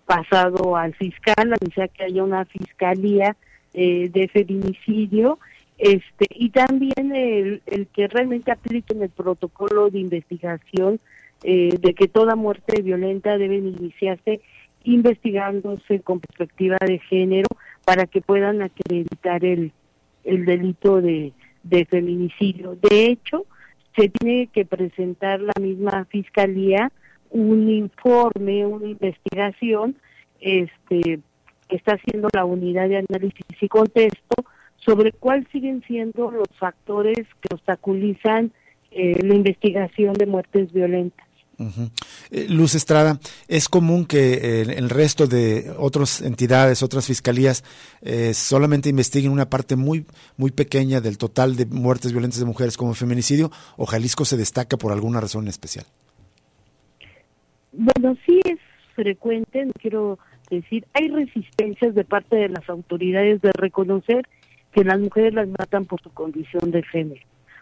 pasado al fiscal, sea que haya una fiscalía eh, de feminicidio, este y también el, el que realmente apliquen el protocolo de investigación eh, de que toda muerte violenta debe iniciarse investigándose con perspectiva de género para que puedan acreditar el, el delito de, de feminicidio. De hecho, se tiene que presentar la misma fiscalía un informe, una investigación este, está haciendo la unidad de análisis y contexto sobre cuáles siguen siendo los factores que obstaculizan eh, la investigación de muertes violentas. Eh, Luz Estrada, es común que eh, el resto de otras entidades, otras fiscalías, solamente investiguen una parte muy, muy pequeña del total de muertes violentas de mujeres como feminicidio, o Jalisco se destaca por alguna razón especial. Bueno, sí es frecuente, quiero decir, hay resistencias de parte de las autoridades de reconocer que las mujeres las matan por su condición de género,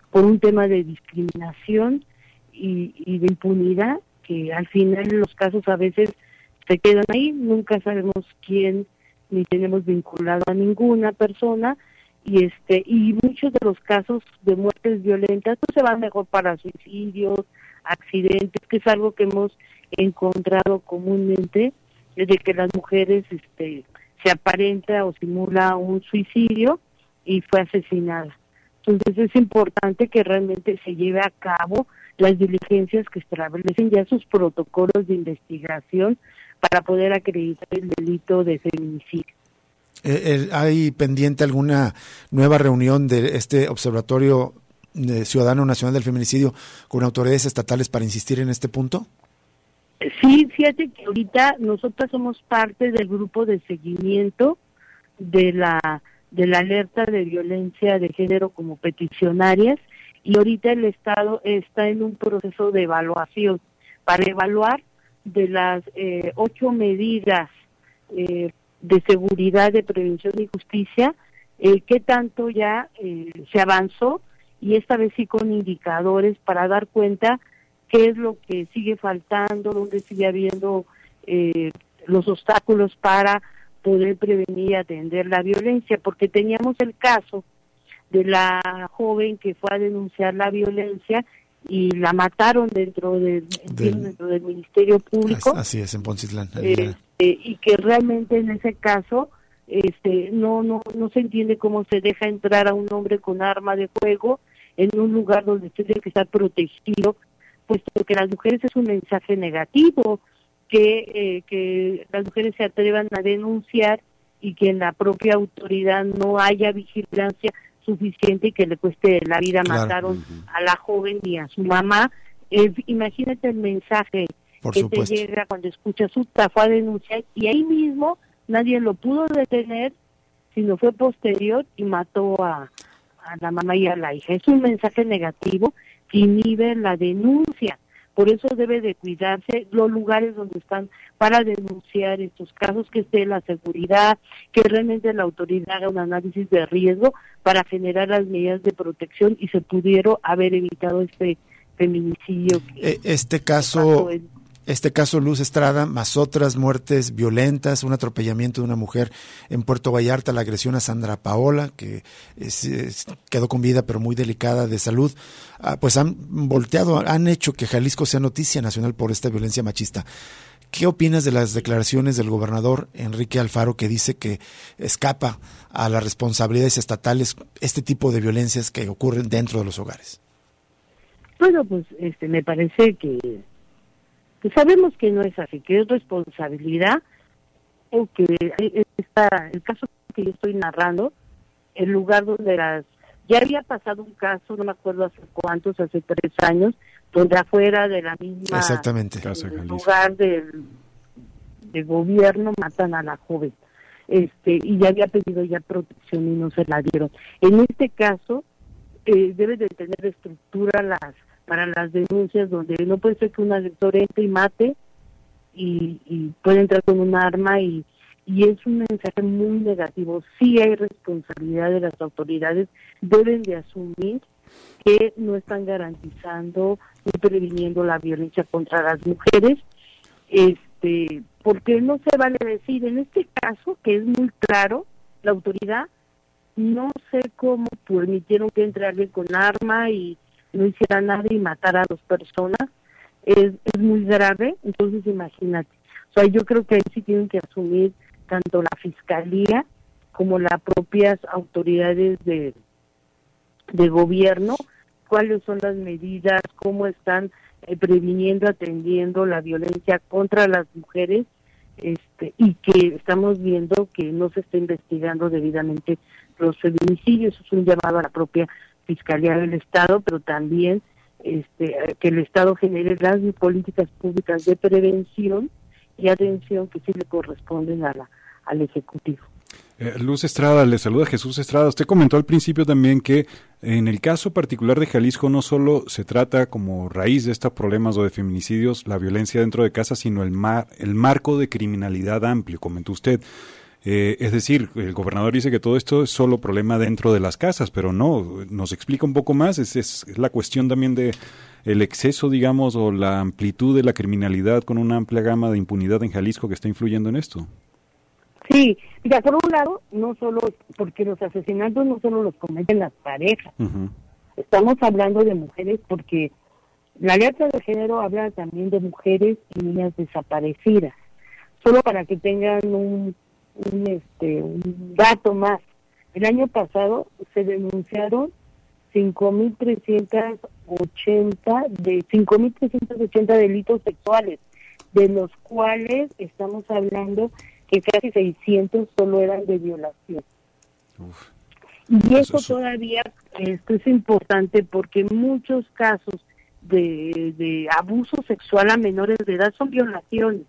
por un tema de discriminación y, de impunidad, que al final los casos a veces se quedan ahí, nunca sabemos quién ni tenemos vinculado a ninguna persona y este y muchos de los casos de muertes violentas pues, se van mejor para suicidios, accidentes, que es algo que hemos encontrado comúnmente de que las mujeres este se aparenta o simula un suicidio y fue asesinada. Entonces es importante que realmente se lleve a cabo las diligencias que establecen ya sus protocolos de investigación para poder acreditar el delito de feminicidio. Eh, ¿Hay pendiente alguna nueva reunión de este Observatorio Ciudadano Nacional del Feminicidio con autoridades estatales para insistir en este punto? Sí, fíjate que ahorita nosotros somos parte del grupo de seguimiento de la de la alerta de violencia de género como peticionarias y ahorita el Estado está en un proceso de evaluación para evaluar de las eh, ocho medidas eh, de seguridad, de prevención y justicia, eh, qué tanto ya eh, se avanzó y esta vez sí con indicadores para dar cuenta qué es lo que sigue faltando, dónde sigue habiendo eh, los obstáculos para poder prevenir y atender la violencia, porque teníamos el caso de la joven que fue a denunciar la violencia y la mataron dentro del, dentro del Ministerio Público. Así es, en Poncitlán. Este, y que realmente en ese caso este no no no se entiende cómo se deja entrar a un hombre con arma de fuego en un lugar donde tiene que estar protegido, puesto que las mujeres es un mensaje negativo, que, eh, que las mujeres se atrevan a denunciar y que en la propia autoridad no haya vigilancia suficiente y que le cueste la vida. Mataron a la joven y a su mamá. imagínate el mensaje que te llega cuando escucha su fue a denunciar y ahí mismo nadie lo pudo detener, sino fue posterior y mató a, a la mamá y a la hija. Es un mensaje negativo que inhibe la denuncia. Por eso debe de cuidarse los lugares donde están para denunciar estos casos, que esté la seguridad, que realmente la autoridad haga un análisis de riesgo para generar las medidas de protección y se pudiera haber evitado este feminicidio. E, este caso, este caso Luz Estrada, más otras muertes violentas, un atropellamiento de una mujer en Puerto Vallarta, la agresión a Sandra Paola, que quedó con vida pero muy delicada de salud, ah, pues han volteado, han hecho que Jalisco sea noticia nacional por esta violencia machista. ¿Qué opinas de las declaraciones del gobernador Enrique Alfaro que dice que escapa a las responsabilidades estatales este tipo de violencias que ocurren dentro de los hogares? Bueno, pues este, me parece que que sabemos que no es así, que es responsabilidad o que está el caso que yo estoy narrando, el lugar donde las ya había pasado un caso, no me acuerdo hace cuántos, hace tres años, donde afuera de la misma Exactamente. lugar del, de gobierno matan a la joven. Este, y ya había pedido ya protección y no se la dieron. En este caso, eh, debe de tener estructura las para las denuncias donde no puede ser que un agresor entre y mate y, puede entrar con un arma y, y es un mensaje muy negativo. Sí hay responsabilidad de las autoridades, deben de asumir que no están garantizando ni previniendo la violencia contra las mujeres, este, porque no se vale decir en este caso que es muy claro la autoridad no sé cómo permitieron que entre alguien con arma y no hiciera nada y matara a dos personas, es, es muy grave, entonces imagínate. O sea, yo creo que ahí sí tienen que asumir tanto la fiscalía como las propias autoridades de, de gobierno cuáles son las medidas, cómo están eh, previniendo, atendiendo la violencia contra las mujeres este, y que estamos viendo que no se está investigando debidamente los feminicidios. Es un llamado a la propia Fiscalía del Estado, pero también este, que el Estado genere las políticas públicas de prevención y atención que sí le corresponden a la, al Ejecutivo. Eh, Luz Estrada, le saluda Jesús Estrada. Usted comentó al principio también que en el caso particular de Jalisco no solo se trata como raíz de estos problemas o de feminicidios la violencia dentro de casa, sino el, mar, el marco de criminalidad amplio, comentó usted. Eh, es decir, el gobernador dice que todo esto es solo problema dentro de las casas, pero no, nos explica un poco más, es, es, la cuestión también de el exceso, digamos, o la amplitud de la criminalidad con una amplia gama de impunidad en Jalisco que está influyendo en esto. Sí, mira, por un lado, no solo, porque los asesinatos no solo los cometen las parejas, estamos hablando de mujeres porque la letra de género habla también de mujeres y niñas desaparecidas. Solo para que tengan un un, este, un dato más. El año pasado se denunciaron 5.380 de 5.380 delitos sexuales, de los cuales estamos hablando que casi 600 solo eran de violación. y eso, todavía esto es importante porque muchos casos de, de abuso sexual a menores de edad son violaciones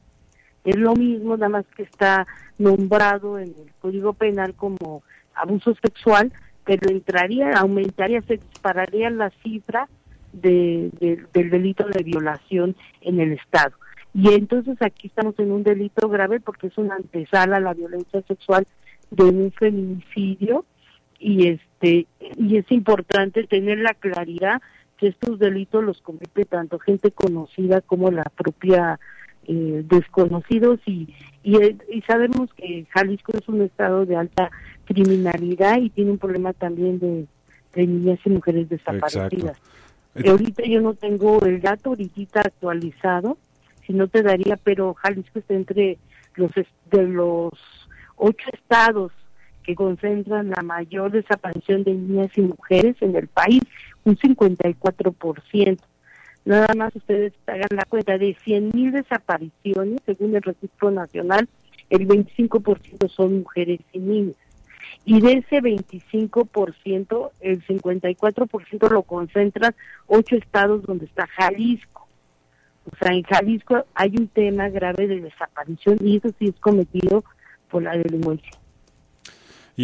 es lo mismo, nada más que está nombrado en el Código Penal como abuso sexual, pero entraría, aumentaría, se dispararía la cifra de, del delito de violación en el Estado. Y entonces aquí estamos en un delito grave porque es una antesala a la violencia sexual de un feminicidio y este y es importante tener la claridad que estos delitos los comete tanto gente conocida como la propia eh, desconocidos y, y, sabemos que Jalisco es un estado de alta criminalidad y tiene un problema también de, niñas y mujeres desaparecidas. Eh, ahorita yo no tengo el dato ahorita actualizado, si no te daría, pero Jalisco está entre los de los ocho estados que concentran la mayor desaparición de niñas y mujeres en el país, un 54%. Nada más ustedes hagan la cuenta de 100.000 desapariciones, según el registro nacional, el 25% son mujeres y niñas. Y de ese 25%, el 54% lo concentran ocho estados donde está Jalisco. O sea, en Jalisco hay un tema grave de desaparición y eso sí es cometido por la delincuencia.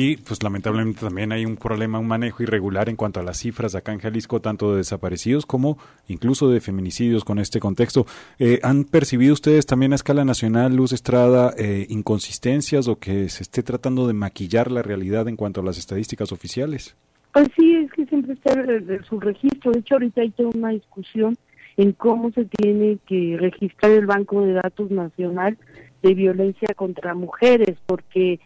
Y pues lamentablemente también hay un problema, un manejo irregular en cuanto a las cifras acá en Jalisco, tanto de desaparecidos como incluso de feminicidios con este contexto. Eh, ¿Han percibido ustedes también a escala nacional, Luz Estrada, eh, inconsistencias o que se esté tratando de maquillar la realidad en cuanto a las estadísticas oficiales? Pues sí, es que siempre está el, su registro. De hecho, ahorita hay toda una discusión en cómo se tiene que registrar el Banco de Datos Nacional de Violencia contra Mujeres, porque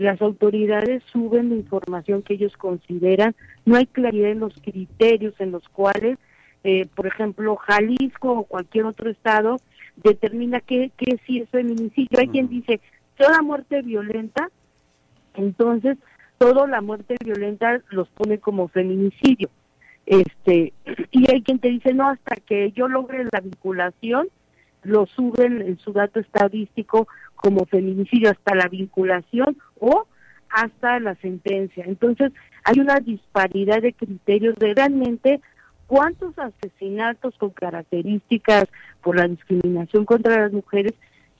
las autoridades suben la información que ellos consideran, no hay claridad en los criterios en los cuales, eh, por ejemplo, Jalisco o cualquier otro estado determina que, que sí es feminicidio. Hay quien dice, toda muerte violenta, entonces toda la muerte violenta los pone como feminicidio. Este, y hay quien te dice, no, hasta que yo logre la vinculación, lo suben en su dato estadístico como feminicidio hasta la vinculación o hasta la sentencia. Entonces, hay una disparidad de criterios de realmente cuántos asesinatos con características por la discriminación contra las mujeres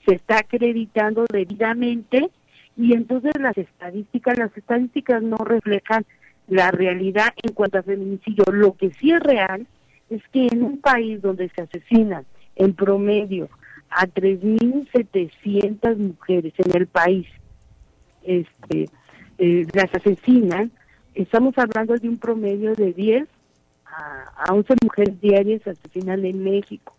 se está acreditando debidamente y entonces las estadísticas, las estadísticas no reflejan la realidad en cuanto a feminicidio. Lo que sí es real es que en un país donde se asesinan en promedio a 3.700 mujeres en el país este eh, las asesinan, estamos hablando de un promedio de 10 a, a 11 mujeres diarias asesinan en México.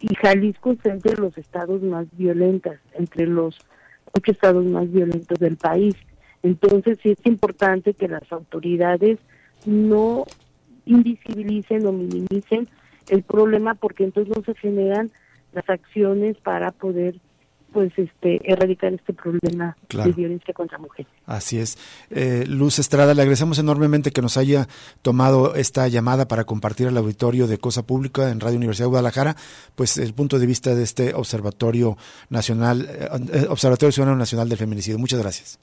Y Jalisco es entre los estados más violentos, entre los ocho estados más violentos del país. Entonces sí es importante que las autoridades no invisibilicen o minimicen el problema porque entonces no se generan las acciones para poder pues este erradicar este problema de violencia contra mujeres. Así es. Eh, Luz Estrada, le agradecemos enormemente que nos haya tomado esta llamada para compartir al auditorio de Cosa Pública en Radio Universidad de Guadalajara, pues el punto de vista de este Observatorio Nacional, eh, eh, Observatorio Ciudadano Nacional del Feminicidio. Muchas gracias.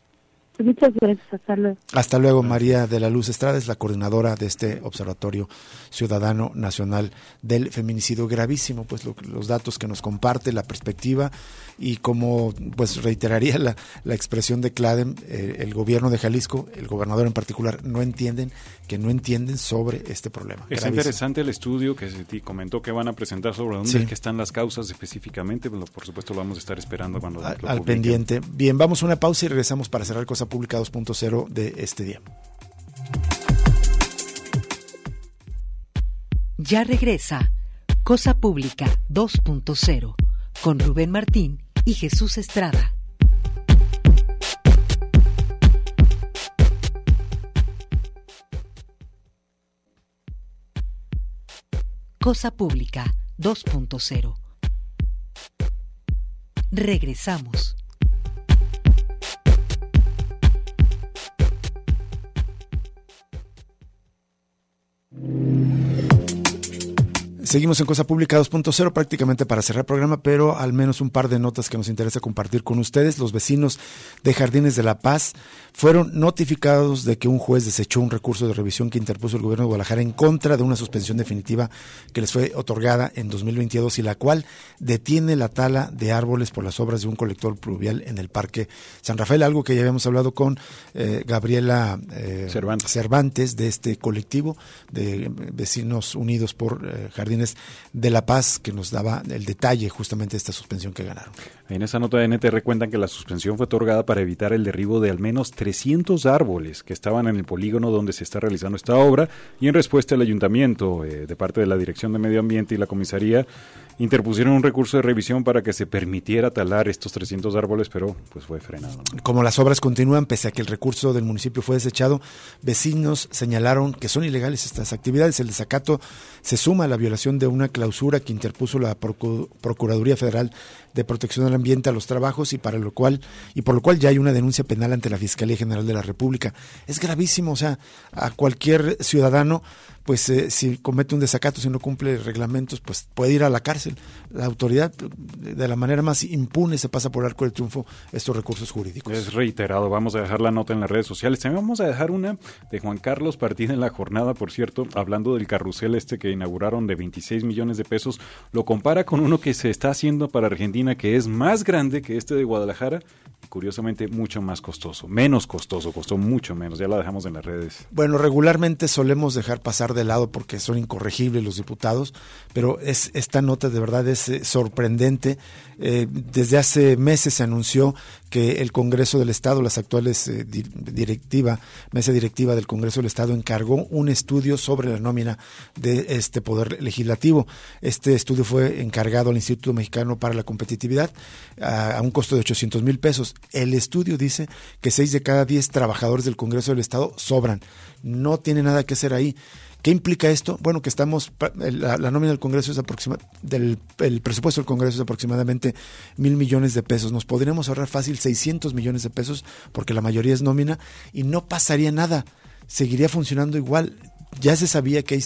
Muchas gracias, hasta luego. Hasta luego, María de la Luz Estrada es la coordinadora de este Observatorio Ciudadano Nacional del Feminicidio. Gravísimo, pues los datos que nos comparte, la perspectiva y como pues reiteraría la, la expresión de Cladem, eh, el gobierno de Jalisco, el gobernador en particular, no entienden, que no entienden sobre este problema. Es interesante el estudio que se comentó que van a presentar sobre dónde están las causas específicamente, por supuesto lo vamos a estar esperando cuando al, al pendiente. Bien, vamos a una pausa y regresamos para cerrar Cosa Pública 2.0 de este día. Ya regresa Cosa Pública 2.0 con Rubén Martín y Jesús Estrada. Cosa Pública 2.0. Regresamos. Seguimos en Cosa Pública 2.0 prácticamente para cerrar el programa, pero al menos un par de notas que nos interesa compartir con ustedes. Los vecinos de Jardines de la Paz fueron notificados de que un juez desechó un recurso de revisión que interpuso el gobierno de Guadalajara en contra de una suspensión definitiva que les fue otorgada en 2022 y la cual detiene la tala de árboles por las obras de un colector pluvial en el Parque San Rafael, algo que ya habíamos hablado con eh, Gabriela eh, Cervantes. de este colectivo de Vecinos Unidos por eh, Jardines de La Paz que nos daba el detalle justamente de esta suspensión que ganaron. En esa nota de NTR cuentan que la suspensión fue otorgada para evitar el derribo de al menos 300 árboles que estaban en el polígono donde se está realizando esta obra y en respuesta al ayuntamiento eh, de parte de la Dirección de Medio Ambiente y la comisaría interpusieron un recurso de revisión para que se permitiera talar estos 300 árboles, pero pues fue frenado. Como las obras continúan, pese a que el recurso del municipio fue desechado, vecinos señalaron que son ilegales estas actividades. El desacato se suma a la violación de una clausura que interpuso la Procuraduría Federal de Protección del Ambiente a los trabajos y para lo cual y por lo cual ya hay una denuncia penal ante la Fiscalía General de la República. Es gravísimo, o sea, a cualquier ciudadano pues eh, si comete un desacato, si no cumple reglamentos, pues puede ir a la cárcel. La autoridad de la manera más impune se pasa por arco del triunfo estos recursos jurídicos. Es reiterado, vamos a dejar la nota en las redes sociales. También vamos a dejar una de Juan Carlos Partida en la jornada, por cierto, hablando del carrusel este que inauguraron de 26 millones de pesos, lo compara con uno que se está haciendo para Argentina que es más grande que este de Guadalajara curiosamente mucho más costoso, menos costoso, costó mucho menos, ya la dejamos en las redes. Bueno, regularmente solemos dejar pasar de lado porque son incorregibles los diputados, pero es, esta nota de verdad es eh, sorprendente. Eh, desde hace meses se anunció que el Congreso del Estado, las actuales eh, directiva, mesa directiva del Congreso del Estado encargó un estudio sobre la nómina de este poder legislativo. Este estudio fue encargado al Instituto Mexicano para la Competitividad a, a un costo de 800 mil pesos. El estudio dice que seis de cada diez trabajadores del Congreso del Estado sobran. No tiene nada que hacer ahí. ¿Qué implica esto? Bueno, que estamos, la, nómina del Congreso es aproximadamente, del el presupuesto del Congreso es aproximadamente mil millones de pesos. Nos podríamos ahorrar fácil 600 millones de pesos porque la mayoría es nómina y no pasaría nada. Seguiría funcionando igual ya se sabía que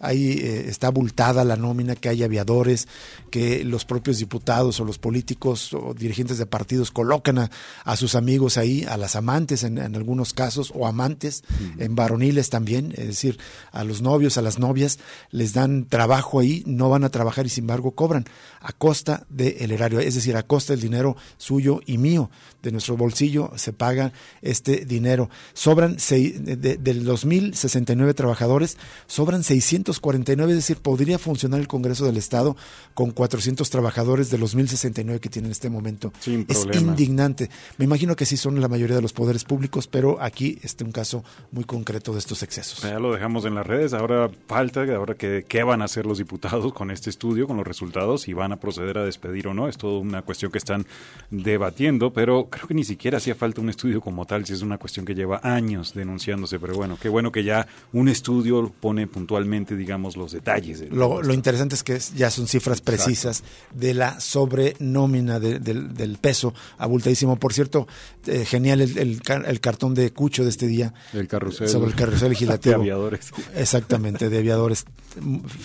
ahí, eh, está abultada la nómina, que hay aviadores, que los propios diputados o los políticos o dirigentes de partidos colocan a, sus amigos ahí, a las amantes en, algunos casos, o amantes, en varoniles también, es decir, a los novios, a las novias, les dan trabajo ahí, no van a trabajar y sin embargo cobran a costa del erario, es decir, a costa del dinero suyo y mío, de nuestro bolsillo se paga este dinero. Sobran de, de, de los 1.069 trabajadores trabajadores, sobran 649, es decir, podría funcionar el Congreso del Estado con 400 trabajadores de los 1069 que tiene en este momento. es indignante. Me imagino que sí son la mayoría de los poderes públicos, pero aquí está un caso muy concreto de estos excesos. Ya lo dejamos en las redes, ahora falta, ahora que qué van a hacer los diputados con este estudio, con los resultados, si van a proceder a despedir o no, es toda una cuestión que están debatiendo, pero creo que ni siquiera hacía falta un estudio como tal, si es una cuestión que lleva años denunciándose, pero bueno, qué bueno que ya un estudio estudio pone puntualmente, digamos, los detalles. lo, lo, interesante es que ya son cifras precisas de la sobrenómina del peso abultadísimo. Por cierto, eh, genial el, el, cartón de Cucho de este día. El carrusel. Sobre el carrusel legislativo. De aviadores. Exactamente, de aviadores.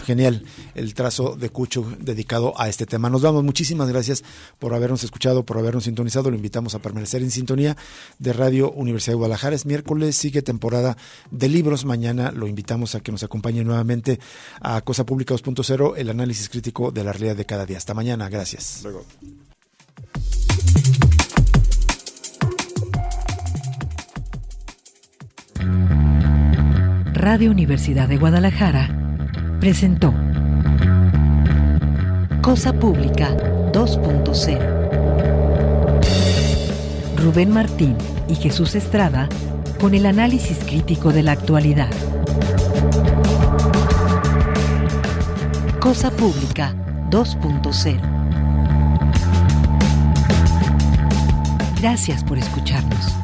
Genial el trazo de Cucho dedicado a este tema. Nos vamos. Muchísimas gracias por habernos escuchado, por habernos sintonizado. Lo invitamos a permanecer en sintonía de Radio Universidad de Guadalajara. Es miércoles, sigue temporada de libros. Mañana lo invitamos a que nos acompañe nuevamente a Cosa Pública 2.0, el análisis crítico de la realidad de cada día. Hasta mañana, gracias. Radio Universidad de Guadalajara presentó Cosa Pública 2.0. Rubén Martín y Jesús Estrada con el análisis crítico de la actualidad. Cosa Pública 2.0. Gracias por escucharnos.